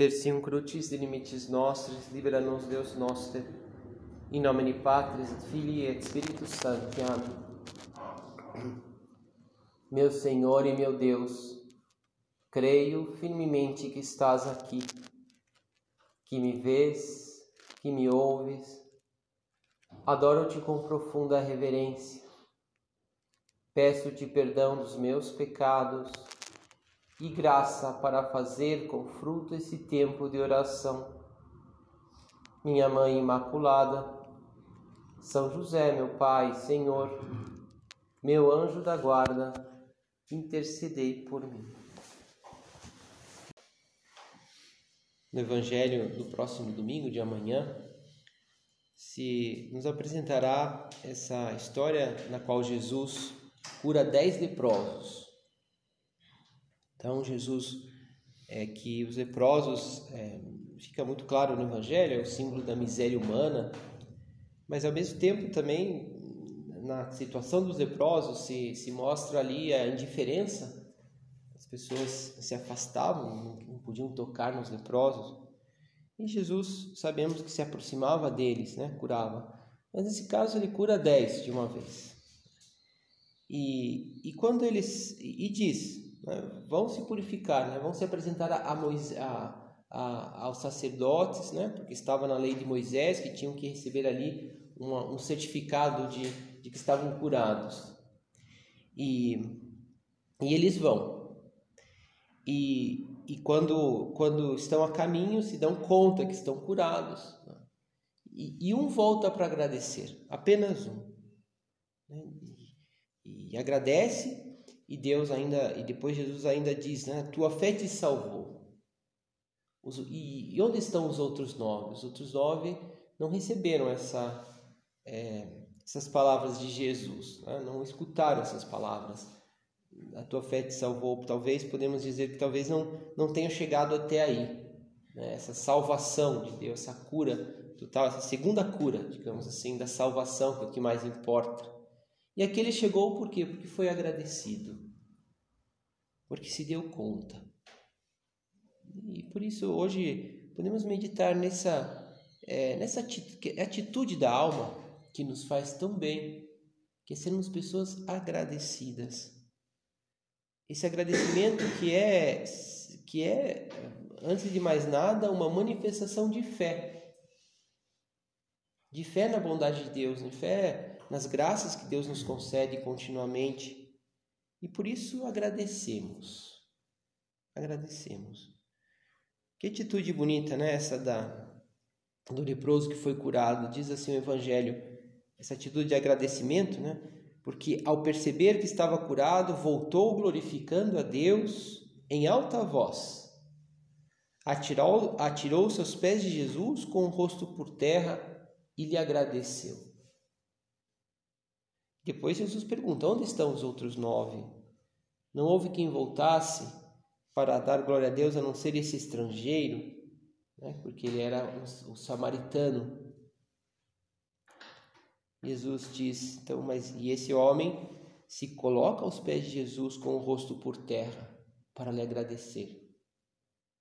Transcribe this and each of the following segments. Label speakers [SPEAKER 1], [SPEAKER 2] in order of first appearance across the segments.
[SPEAKER 1] Persium crucis limites nostris, libera-nos Deus noster, in nomine Patris et Filii et Spiritus Sancti. Amém. Meu Senhor e meu Deus, creio firmemente que estás aqui, que me vês, que me ouves. Adoro-te com profunda reverência. Peço-te perdão dos meus pecados e graça para fazer com fruto esse tempo de oração. Minha Mãe Imaculada, São José, meu Pai, Senhor, meu anjo da guarda, intercedei por mim. No Evangelho do próximo domingo, de amanhã, se nos apresentará essa história na qual Jesus cura dez leprosos. Então, Jesus, é que os leprosos, é, fica muito claro no Evangelho, é o símbolo da miséria humana, mas ao mesmo tempo também, na situação dos leprosos, se, se mostra ali a indiferença, as pessoas se afastavam, não podiam tocar nos leprosos, e Jesus, sabemos que se aproximava deles, né, curava, mas nesse caso ele cura dez de uma vez. E, e quando eles, e diz, né, vão se purificar, né, vão se apresentar a, Moisés, a, a, aos sacerdotes, né, porque estava na lei de Moisés que tinham que receber ali uma, um certificado de, de que estavam curados. E, e eles vão. E, e quando, quando estão a caminho, se dão conta que estão curados. Né? E, e um volta para agradecer, apenas um. Né? E, e agradece e Deus ainda, e depois Jesus ainda diz, né? Tua fé te salvou. Os, e, e, onde estão os outros nove? Os outros nove não receberam essa, é, essas palavras de Jesus, né? não escutaram essas palavras. A tua fé te salvou. Talvez podemos dizer que talvez não, não tenham chegado até aí. Né? Essa salvação de Deus, essa cura total, essa segunda cura, digamos assim, da salvação, que é o que mais importa. E aquele chegou por quê? Porque foi agradecido. Porque se deu conta. E por isso hoje podemos meditar nessa, é, nessa atitude da alma que nos faz tão bem, que é sermos pessoas agradecidas. Esse agradecimento que é, que é, antes de mais nada, uma manifestação de fé. De fé na bondade de Deus, de fé nas graças que Deus nos concede continuamente. E por isso agradecemos. Agradecemos. Que atitude bonita, né? Essa da, do leproso que foi curado. Diz assim o Evangelho, essa atitude de agradecimento, né? Porque ao perceber que estava curado, voltou glorificando a Deus em alta voz. Atirou, atirou seus pés de Jesus com o rosto por terra e lhe agradeceu. Depois Jesus pergunta: onde estão os outros nove? Não houve quem voltasse para dar glória a Deus a não ser esse estrangeiro, né? porque ele era um, um samaritano. Jesus diz: então, mas e esse homem se coloca aos pés de Jesus com o rosto por terra para lhe agradecer.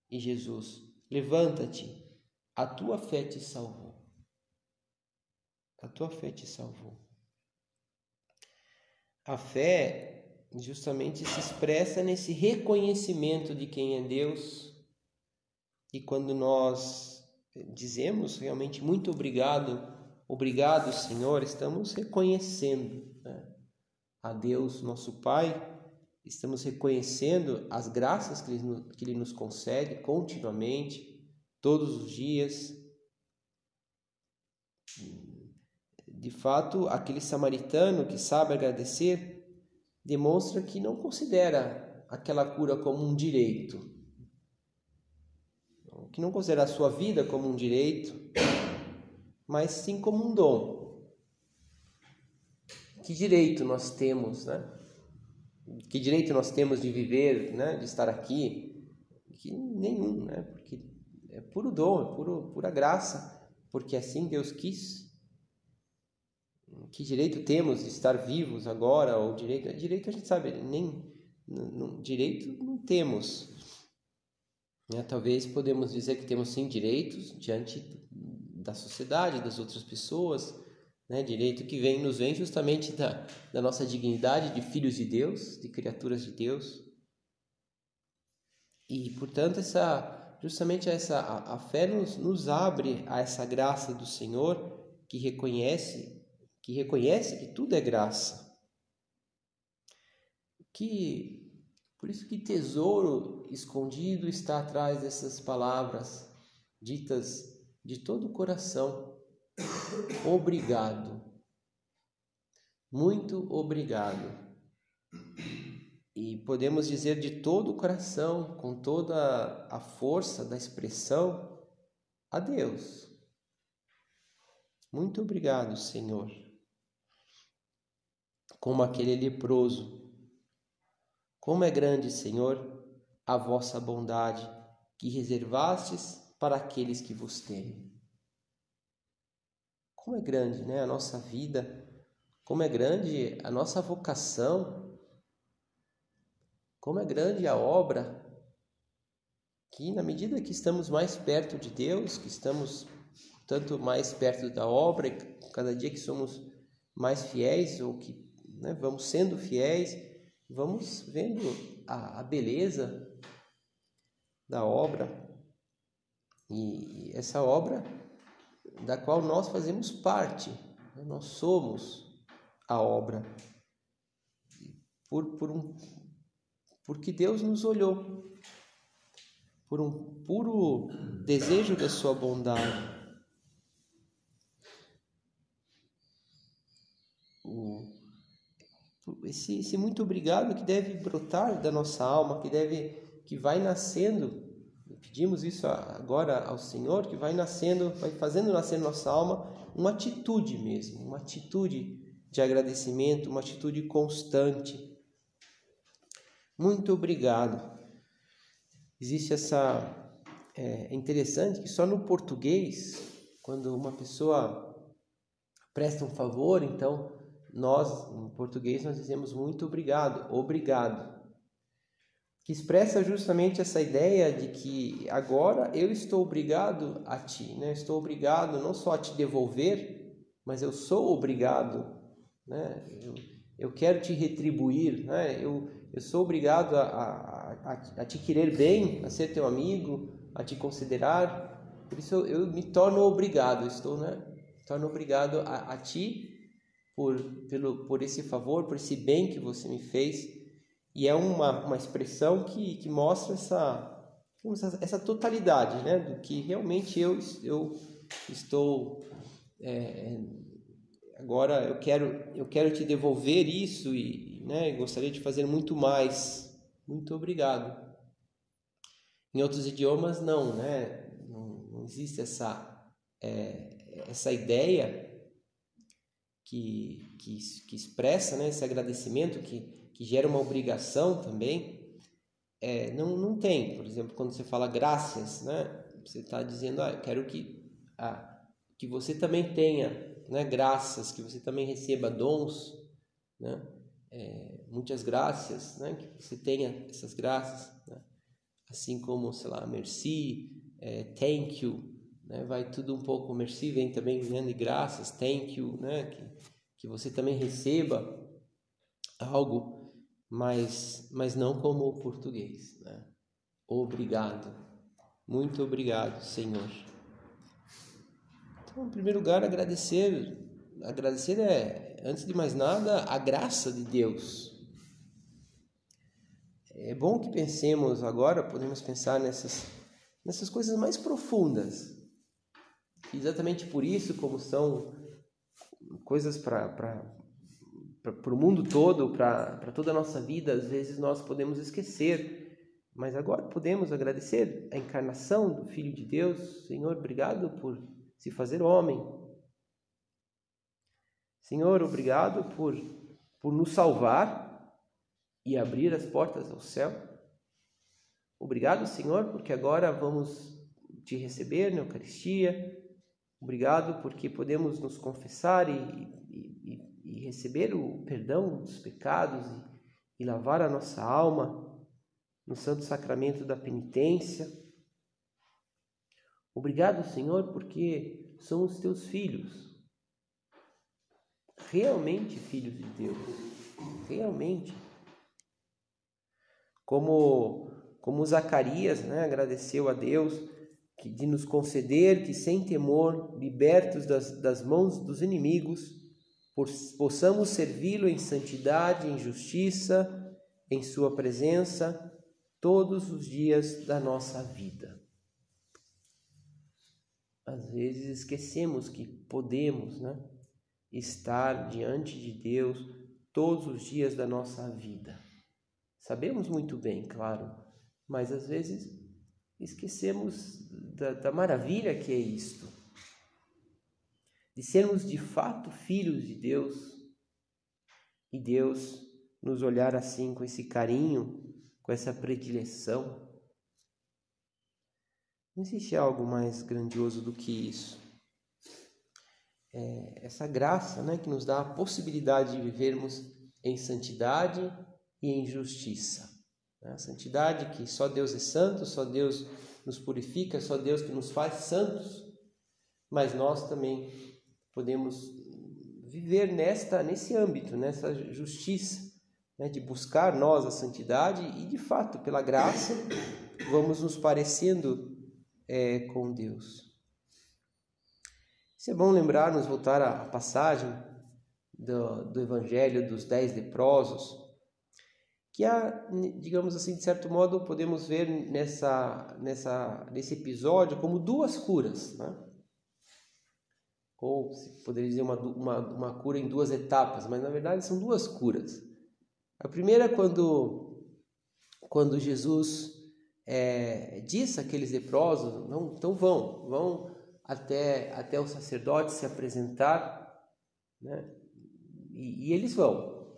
[SPEAKER 1] E Jesus: levanta-te, a tua fé te salvou. A tua fé te salvou. A fé justamente se expressa nesse reconhecimento de quem é Deus. E quando nós dizemos realmente muito obrigado, obrigado Senhor, estamos reconhecendo né, a Deus, nosso Pai, estamos reconhecendo as graças que Ele, que Ele nos concede continuamente, todos os dias. De fato, aquele samaritano que sabe agradecer demonstra que não considera aquela cura como um direito, que não considera a sua vida como um direito, mas sim como um dom. Que direito nós temos, né? Que direito nós temos de viver, né? De estar aqui? Que nenhum, né? Porque é puro dom, é puro, pura graça, porque assim Deus quis que direito temos de estar vivos agora ou direito direito a gente sabe nem direito não temos Né? Talvez podemos dizer que temos sim direitos diante da sociedade, das outras pessoas, né? direito que vem nos vem justamente da, da nossa dignidade de filhos de Deus, de criaturas de Deus. E portanto essa justamente essa a, a fé nos, nos abre a essa graça do Senhor que reconhece que reconhece que tudo é graça. Que por isso que tesouro escondido está atrás dessas palavras ditas de todo o coração. Obrigado. Muito obrigado. E podemos dizer de todo o coração, com toda a força da expressão, a Deus. Muito obrigado, Senhor. Como aquele leproso como é grande, Senhor, a vossa bondade que reservastes para aqueles que vos temem. Como é grande, né, a nossa vida, como é grande a nossa vocação, como é grande a obra que na medida que estamos mais perto de Deus, que estamos tanto mais perto da obra, cada dia que somos mais fiéis ou que né, vamos sendo fiéis, vamos vendo a, a beleza da obra e essa obra da qual nós fazemos parte, né? nós somos a obra por, por um, porque Deus nos olhou por um puro desejo da sua bondade. O, esse, esse muito obrigado que deve brotar da nossa alma, que deve que vai nascendo. Pedimos isso agora ao Senhor, que vai nascendo, vai fazendo nascer na nossa alma uma atitude mesmo, uma atitude de agradecimento, uma atitude constante. Muito obrigado. Existe essa é, é interessante que só no português, quando uma pessoa presta um favor, então nós, em português, nós dizemos muito obrigado, obrigado. Que expressa justamente essa ideia de que agora eu estou obrigado a ti, né? Estou obrigado não só a te devolver, mas eu sou obrigado, né? Eu, eu quero te retribuir, né? Eu, eu sou obrigado a, a, a, a te querer bem, a ser teu amigo, a te considerar. Por isso eu, eu me torno obrigado, estou, né? Torno obrigado a, a ti por, pelo, por esse favor, por esse bem que você me fez. E é uma, uma expressão que, que mostra essa, essa totalidade, né? Do que realmente eu, eu estou. É, agora eu quero, eu quero te devolver isso e né, gostaria de fazer muito mais. Muito obrigado. Em outros idiomas, não, né? Não, não existe essa, é, essa ideia que, que, que expressa né, esse agradecimento, que, que gera uma obrigação também, é, não, não tem. Por exemplo, quando você fala graças, né, você está dizendo, ah, eu quero que, ah, que você também tenha né, graças, que você também receba dons, né, é, muitas graças, né, que você tenha essas graças, né, assim como, sei lá, merci, é, thank you, né, vai tudo um pouco, merci vem também né, de graças, thank you, né, que, que você também receba algo, mas, mas não como o português. Né? Obrigado, muito obrigado, Senhor. Então, em primeiro lugar, agradecer. Agradecer é, antes de mais nada, a graça de Deus. É bom que pensemos agora, podemos pensar nessas, nessas coisas mais profundas. Exatamente por isso, como são coisas para o mundo todo, para toda a nossa vida, às vezes nós podemos esquecer. Mas agora podemos agradecer a encarnação do Filho de Deus. Senhor, obrigado por se fazer homem. Senhor, obrigado por, por nos salvar e abrir as portas ao céu. Obrigado, Senhor, porque agora vamos te receber na Eucaristia, Obrigado porque podemos nos confessar e, e, e receber o perdão dos pecados e, e lavar a nossa alma no santo sacramento da penitência. Obrigado, Senhor, porque somos teus filhos. Realmente filhos de Deus. Realmente. Como como Zacarias, né, agradeceu a Deus de nos conceder que sem temor, libertos das, das mãos dos inimigos, possamos servi-lo em santidade, em justiça, em sua presença todos os dias da nossa vida. Às vezes esquecemos que podemos né, estar diante de Deus todos os dias da nossa vida. Sabemos muito bem, claro, mas às vezes esquecemos da, da maravilha que é isto. De sermos de fato filhos de Deus e Deus nos olhar assim com esse carinho, com essa predileção. Não existe algo mais grandioso do que isso. É essa graça né, que nos dá a possibilidade de vivermos em santidade e em justiça. A santidade que só Deus é santo, só Deus nos purifica, só Deus que nos faz santos, mas nós também podemos viver nesta nesse âmbito, nessa justiça né, de buscar nós a santidade e, de fato, pela graça, vamos nos parecendo é, com Deus. Isso é bom lembrar, nos voltar à passagem do, do Evangelho dos dez leprosos, que há, digamos assim, de certo modo, podemos ver nessa, nessa, nesse episódio como duas curas, né? ou se poderia dizer uma, uma, uma cura em duas etapas, mas na verdade são duas curas. A primeira é quando, quando Jesus é, disse àqueles leprosos, não, então vão, vão até, até o sacerdote se apresentar, né? e, e eles vão,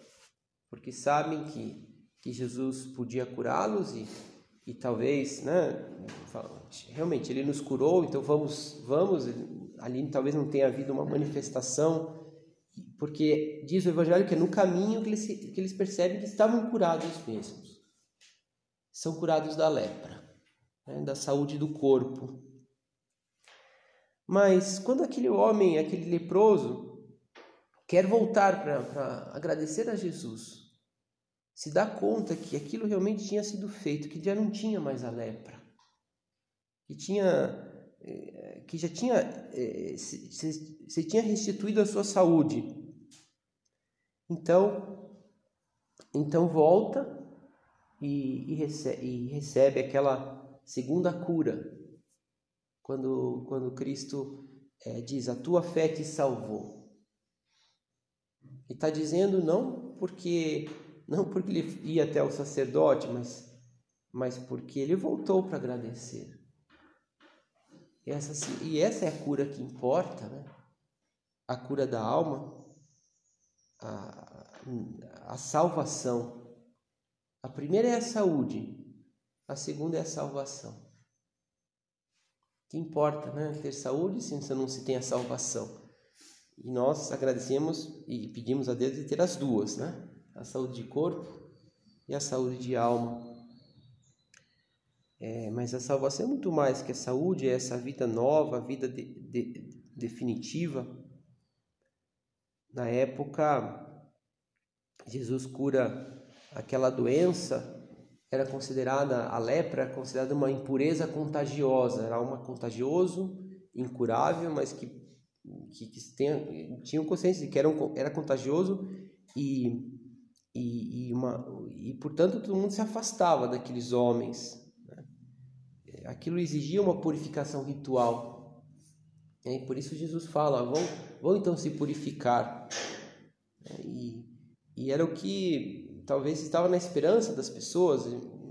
[SPEAKER 1] porque sabem que, que Jesus podia curá-los e, e talvez, né, realmente ele nos curou, então vamos, vamos, ali talvez não tenha havido uma manifestação porque diz o Evangelho que é no caminho que eles, que eles percebem que estavam curados mesmos. São curados da lepra, né, da saúde do corpo. Mas quando aquele homem, aquele leproso, quer voltar para agradecer a Jesus, se dá conta que aquilo realmente tinha sido feito, que já não tinha mais a lepra, que tinha eh, que já tinha eh, se, se, tinha restituído a sua saúde então, então volta e, e, recebe, e recebe aquela segunda cura, quando, quando Cristo é, diz: A tua fé te salvou. E está dizendo não porque não porque ele ia até o sacerdote, mas, mas porque ele voltou para agradecer. E essa, e essa é a cura que importa, né? a cura da alma a, a salvação. A primeira é a saúde, a segunda é a salvação. Que importa, né? Ter saúde se não se tem a salvação. E nós agradecemos e pedimos a Deus de ter as duas, né? A saúde de corpo e a saúde de alma. É, mas a salvação é muito mais que a saúde, é essa vida nova, a vida de, de, definitiva na época, Jesus cura aquela doença, era considerada a lepra, considerada uma impureza contagiosa, era uma contagioso, incurável, mas que que, que tinham consciência de que era, um, era contagioso e, e, e, uma, e, portanto, todo mundo se afastava daqueles homens. Né? Aquilo exigia uma purificação ritual. E por isso Jesus fala: vão, vão então se purificar. E, e era o que talvez estava na esperança das pessoas,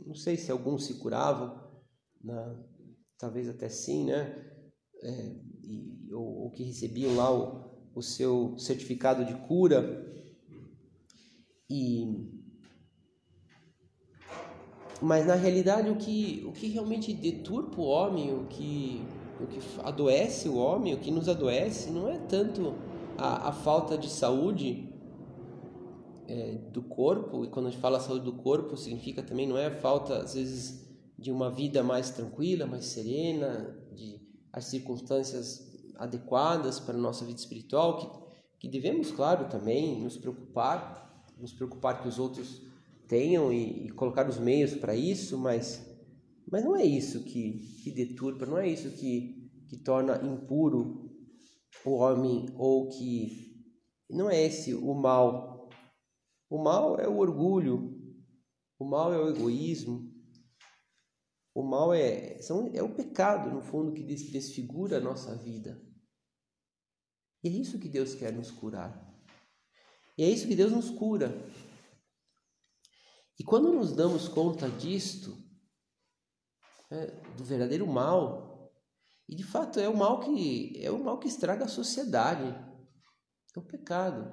[SPEAKER 1] não sei se alguns se curavam, né? talvez até sim, né? É, e, ou, ou, que recebiam lá o, o seu certificado de cura. E, mas na realidade o que, o que realmente deturpa o homem, o que, o que adoece o homem, o que nos adoece, não é tanto a, a falta de saúde é, do corpo, e quando a gente fala saúde do corpo, significa também não é a falta, às vezes, de uma vida mais tranquila, mais serena, de, as circunstâncias adequadas para a nossa vida espiritual, que, que devemos, claro, também nos preocupar, nos preocupar que os outros tenham e, e colocar os meios para isso, mas, mas não é isso que, que deturpa, não é isso que, que torna impuro o homem ou que não é esse o mal. O mal é o orgulho, o mal é o egoísmo, o mal é, são, é o pecado, no fundo, que desfigura a nossa vida. E é isso que Deus quer nos curar. E é isso que Deus nos cura. E quando nos damos conta disto, é, do verdadeiro mal, e de fato é o mal que é o mal que estraga a sociedade, é o pecado.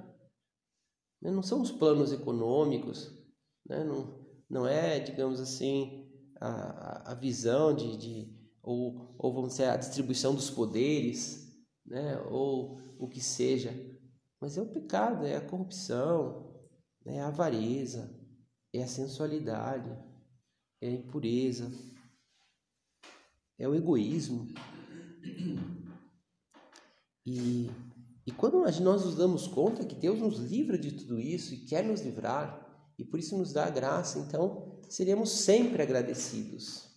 [SPEAKER 1] Né? Não são os planos econômicos, né? não, não é, digamos assim, a, a visão de, de ou, ou vamos dizer, a distribuição dos poderes, né? ou o que seja, mas é o pecado, é a corrupção, é a avareza, é a sensualidade, é a impureza, é o egoísmo. E, e quando nós nos damos conta que Deus nos livra de tudo isso e quer nos livrar, e por isso nos dá a graça, então seremos sempre agradecidos.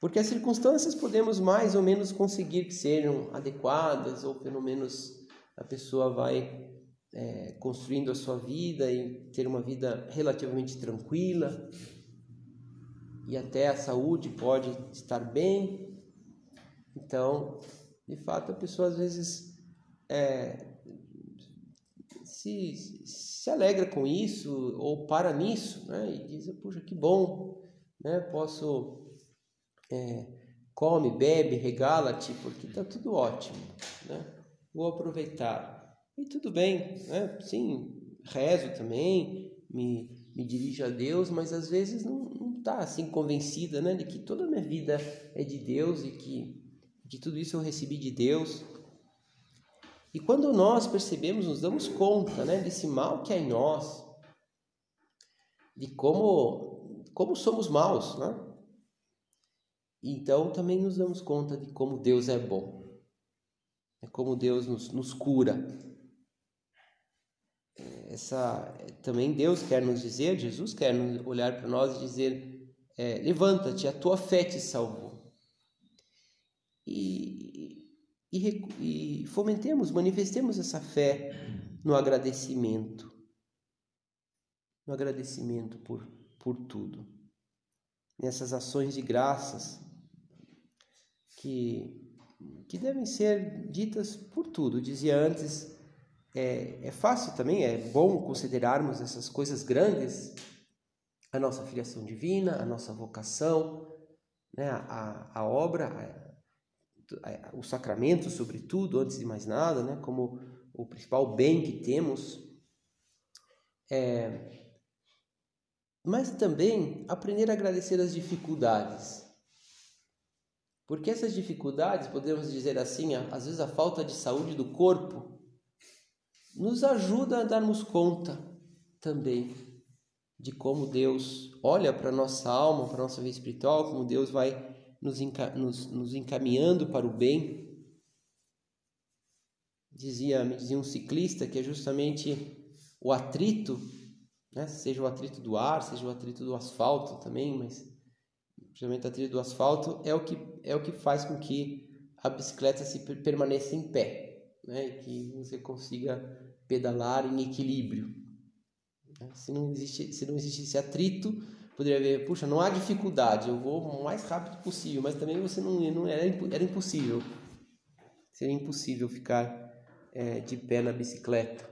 [SPEAKER 1] Porque as circunstâncias podemos mais ou menos conseguir que sejam adequadas, ou pelo menos a pessoa vai é, construindo a sua vida e ter uma vida relativamente tranquila, e até a saúde pode estar bem. Então, de fato, a pessoa às vezes é, se, se alegra com isso ou para nisso, né? E diz, puxa, que bom, né? Posso é, come, bebe, regala-te, porque está tudo ótimo, né? Vou aproveitar. E tudo bem, né? Sim, rezo também, me, me dirijo a Deus, mas às vezes não, não tá assim convencida, né? De que toda a minha vida é de Deus e que de tudo isso eu recebi de Deus. E quando nós percebemos, nos damos conta, né? Desse mal que há em nós, de como, como somos maus, né? Então também nos damos conta de como Deus é bom, é como Deus nos, nos cura. Essa também Deus quer nos dizer, Jesus quer olhar para nós e dizer: é, levanta-te, a tua fé te salvou. E, e, e fomentemos, manifestemos essa fé no agradecimento, no agradecimento por, por tudo, nessas ações de graças que, que devem ser ditas por tudo. Eu dizia antes, é, é fácil também, é bom considerarmos essas coisas grandes, a nossa filiação divina, a nossa vocação, né, a, a obra, a, a, o sacramento, sobretudo, antes de mais nada, né, como o principal bem que temos. É, mas também aprender a agradecer as dificuldades. Porque essas dificuldades, podemos dizer assim, às vezes a falta de saúde do corpo, nos ajuda a darmos conta também de como Deus olha para a nossa alma, para a nossa vida espiritual, como Deus vai nos, nos, encaminhando para o bem. Dizia, me dizia um ciclista que é justamente o atrito, né? seja o atrito do ar, seja o atrito do asfalto também, mas principalmente a trilha do asfalto, é o que, é o que faz com que a bicicleta se permaneça em pé, né? E que você consiga pedalar em equilíbrio. Se não existe, se não existisse atrito, poderia haver, puxa, não há dificuldade, eu vou o mais rápido possível, mas também você não, não era, era impossível, seria impossível ficar é, de pé na bicicleta.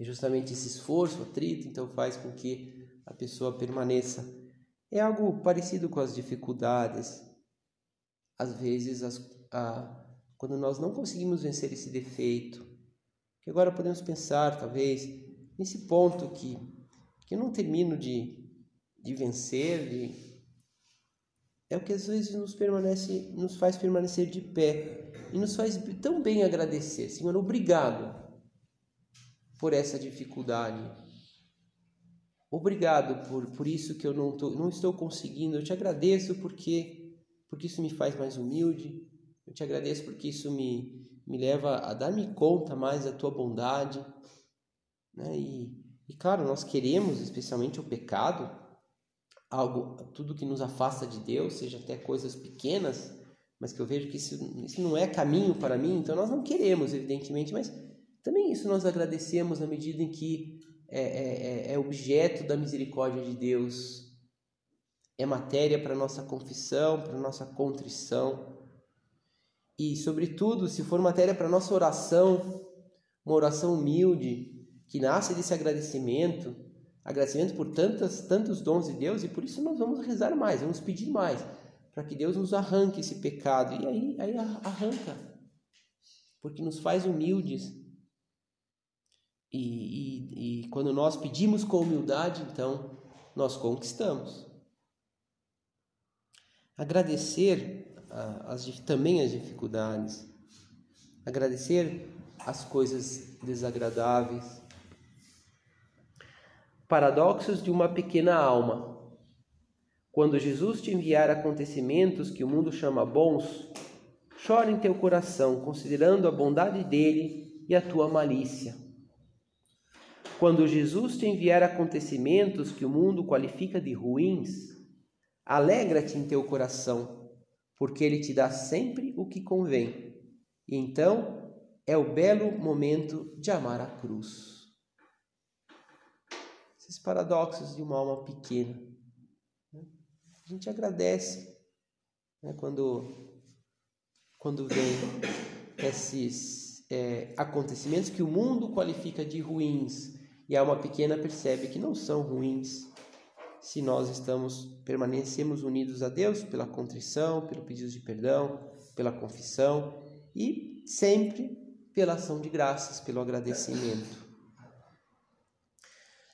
[SPEAKER 1] E justamente esse esforço, atrito, então faz com que a pessoa permaneça é algo parecido com as dificuldades. Às vezes, as, a, quando nós não conseguimos vencer esse defeito, que agora podemos pensar, talvez, nesse ponto que, que eu não termino de, de vencer, de, é o que às vezes nos, permanece, nos faz permanecer de pé e nos faz tão bem agradecer. Senhor, obrigado por essa dificuldade. Obrigado por, por isso que eu não, tô, não estou conseguindo. Eu te agradeço porque, porque isso me faz mais humilde. Eu te agradeço porque isso me, me leva a dar-me conta mais da tua bondade. Né? E, e, claro, nós queremos, especialmente o pecado, algo, tudo que nos afasta de Deus, seja até coisas pequenas, mas que eu vejo que isso, isso não é caminho para mim, então nós não queremos, evidentemente, mas também isso nós agradecemos na medida em que é, é, é, é objeto da misericórdia de Deus, é matéria para nossa confissão, para nossa contrição. E, sobretudo, se for matéria para nossa oração, uma oração humilde, que nasce desse agradecimento, agradecimento por tantas, tantos dons de Deus, e por isso nós vamos rezar mais, vamos pedir mais, para que Deus nos arranque esse pecado. E aí, aí arranca, porque nos faz humildes. E, e, e quando nós pedimos com humildade, então nós conquistamos. Agradecer as, também as dificuldades, agradecer as coisas desagradáveis. Paradoxos de uma pequena alma. Quando Jesus te enviar acontecimentos que o mundo chama bons, chora em teu coração, considerando a bondade dele e a tua malícia. Quando Jesus te enviar acontecimentos que o mundo qualifica de ruins, alegra-te em teu coração, porque ele te dá sempre o que convém. E então é o belo momento de amar a cruz. Esses paradoxos de uma alma pequena. Né? A gente agradece né, quando, quando vem esses é, acontecimentos que o mundo qualifica de ruins e a alma pequena percebe que não são ruins se nós estamos permanecemos unidos a Deus pela contrição, pelo pedido de perdão, pela confissão e sempre pela ação de graças, pelo agradecimento.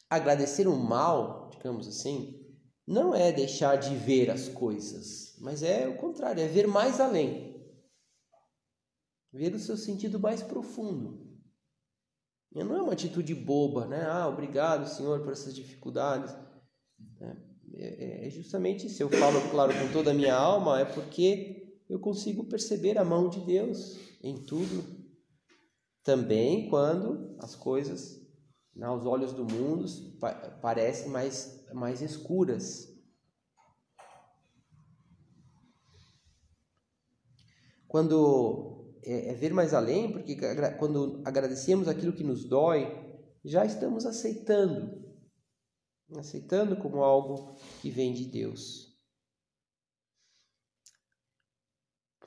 [SPEAKER 1] Agradecer o mal, digamos assim, não é deixar de ver as coisas, mas é o contrário, é ver mais além. Ver o seu sentido mais profundo. Não é uma atitude boba, né? Ah, obrigado, Senhor, por essas dificuldades. É, é, é justamente se eu falo, claro, com toda a minha alma, é porque eu consigo perceber a mão de Deus em tudo. Também quando as coisas, né, aos olhos do mundo, parecem mais, mais escuras. Quando é, é ver mais além, porque quando agradecemos aquilo que nos dói, já estamos aceitando, aceitando como algo que vem de Deus.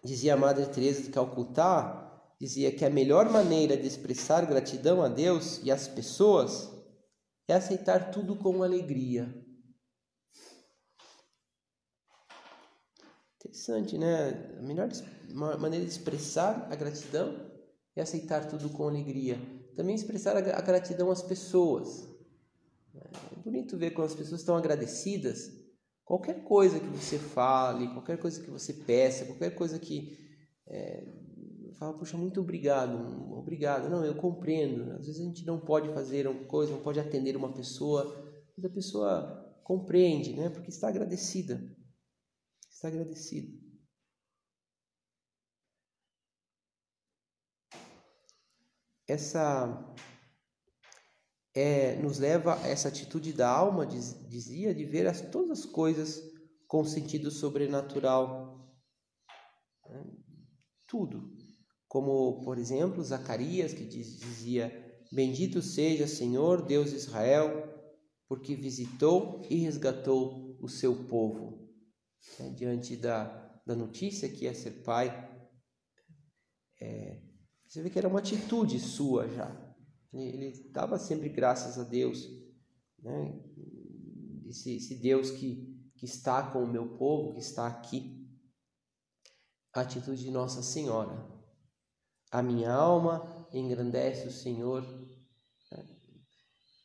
[SPEAKER 1] Dizia a Madre Teresa de Calcutá, dizia que a melhor maneira de expressar gratidão a Deus e às pessoas é aceitar tudo com alegria. Interessante, né? A melhor maneira de expressar a gratidão é aceitar tudo com alegria. Também expressar a gratidão às pessoas. É bonito ver quando as pessoas estão agradecidas. Qualquer coisa que você fale, qualquer coisa que você peça, qualquer coisa que é, fala, puxa, muito obrigado, obrigado. Não, eu compreendo. Às vezes a gente não pode fazer uma coisa, não pode atender uma pessoa, mas a pessoa compreende, né? Porque está agradecida está agradecido. Essa é, nos leva a essa atitude da alma, diz, dizia, de ver as, todas as coisas com sentido sobrenatural. Né? Tudo. Como, por exemplo, Zacarias, que diz, dizia: Bendito seja Senhor, Deus de Israel, porque visitou e resgatou o seu povo né, diante da, da notícia que ia ser pai, é, você vê que era uma atitude sua já. Ele dava sempre graças a Deus, né? esse, esse Deus que, que está com o meu povo, que está aqui. A atitude de Nossa Senhora. A minha alma engrandece o Senhor. É,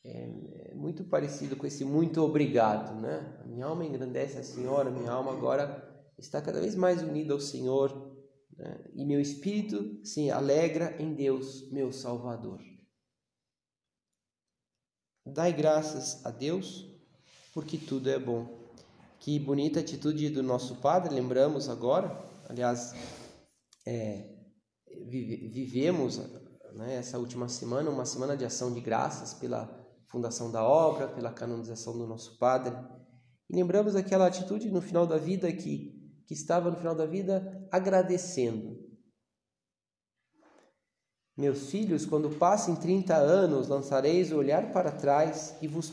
[SPEAKER 1] é muito parecido com esse muito obrigado, né? A minha alma engrandece a Senhora, minha alma agora está cada vez mais unida ao Senhor né? e meu espírito se alegra em Deus, meu Salvador. Dai graças a Deus, porque tudo é bom. Que bonita atitude do nosso Padre, lembramos agora, aliás, é, vivemos né, essa última semana, uma semana de ação de graças pela fundação da obra, pela canonização do nosso Padre. E lembramos aquela atitude no final da vida que, que estava no final da vida agradecendo. Meus filhos, quando passem trinta anos, lançareis o olhar para trás e vos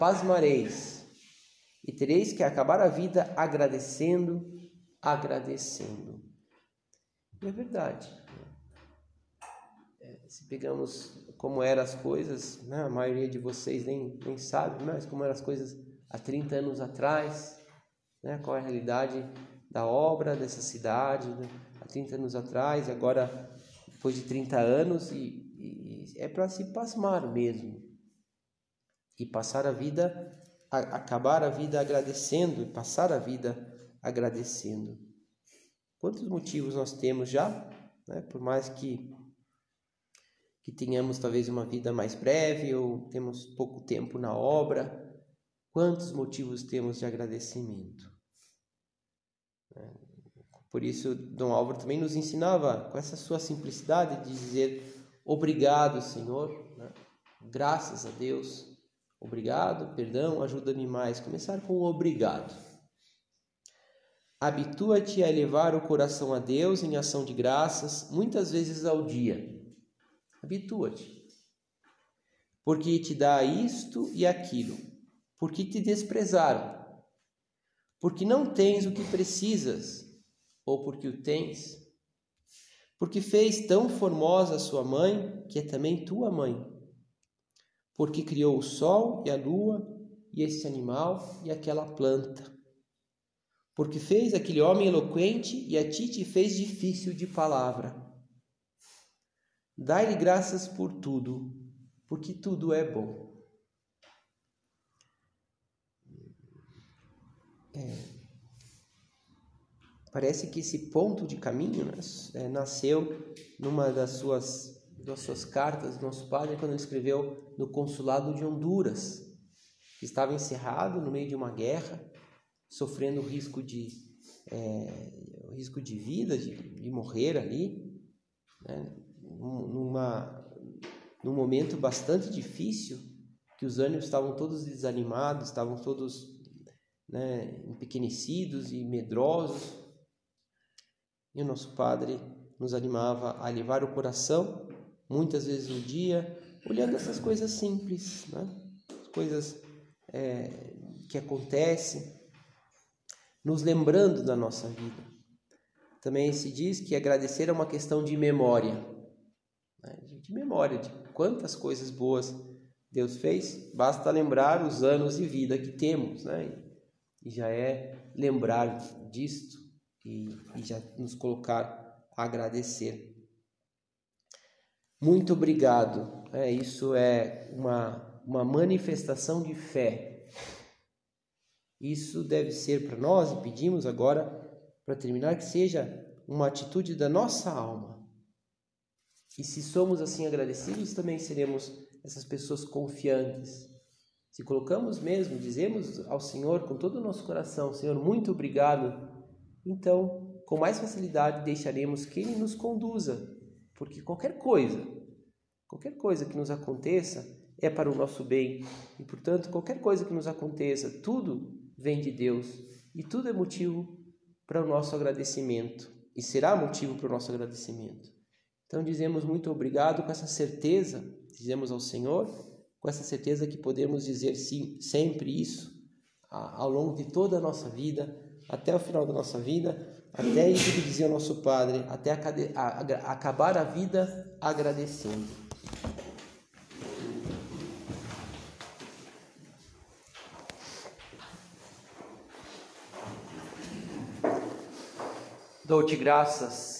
[SPEAKER 1] pasmareis, e tereis que acabar a vida agradecendo, agradecendo. E é verdade. É, se pegamos como eram as coisas, né? a maioria de vocês nem, nem sabe, mas como eram as coisas há 30 anos atrás, né? qual é a realidade da obra dessa cidade né? há 30 anos atrás, e agora depois de 30 anos, e, e é para se pasmar mesmo. E passar a vida, a, acabar a vida agradecendo, e passar a vida agradecendo. Quantos motivos nós temos já, né? por mais que que tenhamos talvez uma vida mais breve ou temos pouco tempo na obra, quantos motivos temos de agradecimento. É, por isso, Dom Álvaro também nos ensinava, com essa sua simplicidade, de dizer obrigado, Senhor, né? graças a Deus, obrigado, perdão, ajuda-me mais. Começar com o obrigado. Habitua-te a elevar o coração a Deus em ação de graças, muitas vezes ao dia Habitua-te. Porque te dá isto e aquilo. Porque te desprezaram. Porque não tens o que precisas, ou porque o tens. Porque fez tão formosa a sua mãe, que é também tua mãe. Porque criou o sol e a lua, e esse animal e aquela planta. Porque fez aquele homem eloquente e a ti te fez difícil de palavra Dai-lhe graças por tudo, porque tudo é bom. É, parece que esse ponto de caminho né, é, nasceu numa das suas, das suas cartas do nosso padre, quando ele escreveu no consulado de Honduras, que estava encerrado no meio de uma guerra, sofrendo risco de, é, risco de vida, de, de morrer ali. Né? Numa, num momento bastante difícil, que os ânimos estavam todos desanimados, estavam todos né, empequenecidos e medrosos. E o nosso Padre nos animava a levar o coração, muitas vezes no dia, olhando essas coisas simples, né? as coisas é, que acontecem, nos lembrando da nossa vida. Também se diz que agradecer é uma questão de memória? De memória de quantas coisas boas Deus fez, basta lembrar os anos de vida que temos, né? E já é lembrar disto e, e já nos colocar a agradecer. Muito obrigado. É, isso é uma, uma manifestação de fé. Isso deve ser para nós, e pedimos agora, para terminar, que seja uma atitude da nossa alma e se somos assim agradecidos, também seremos essas pessoas confiantes. Se colocamos mesmo, dizemos ao Senhor com todo o nosso coração: Senhor, muito obrigado, então com mais facilidade deixaremos que Ele nos conduza, porque qualquer coisa, qualquer coisa que nos aconteça é para o nosso bem e, portanto, qualquer coisa que nos aconteça, tudo vem de Deus e tudo é motivo para o nosso agradecimento e será motivo para o nosso agradecimento. Então dizemos muito obrigado com essa certeza, dizemos ao Senhor, com essa certeza que podemos dizer sim, sempre isso, ao longo de toda a nossa vida, até o final da nossa vida, até isso que dizia o nosso Padre, até acabar a vida agradecendo. Dou-te graças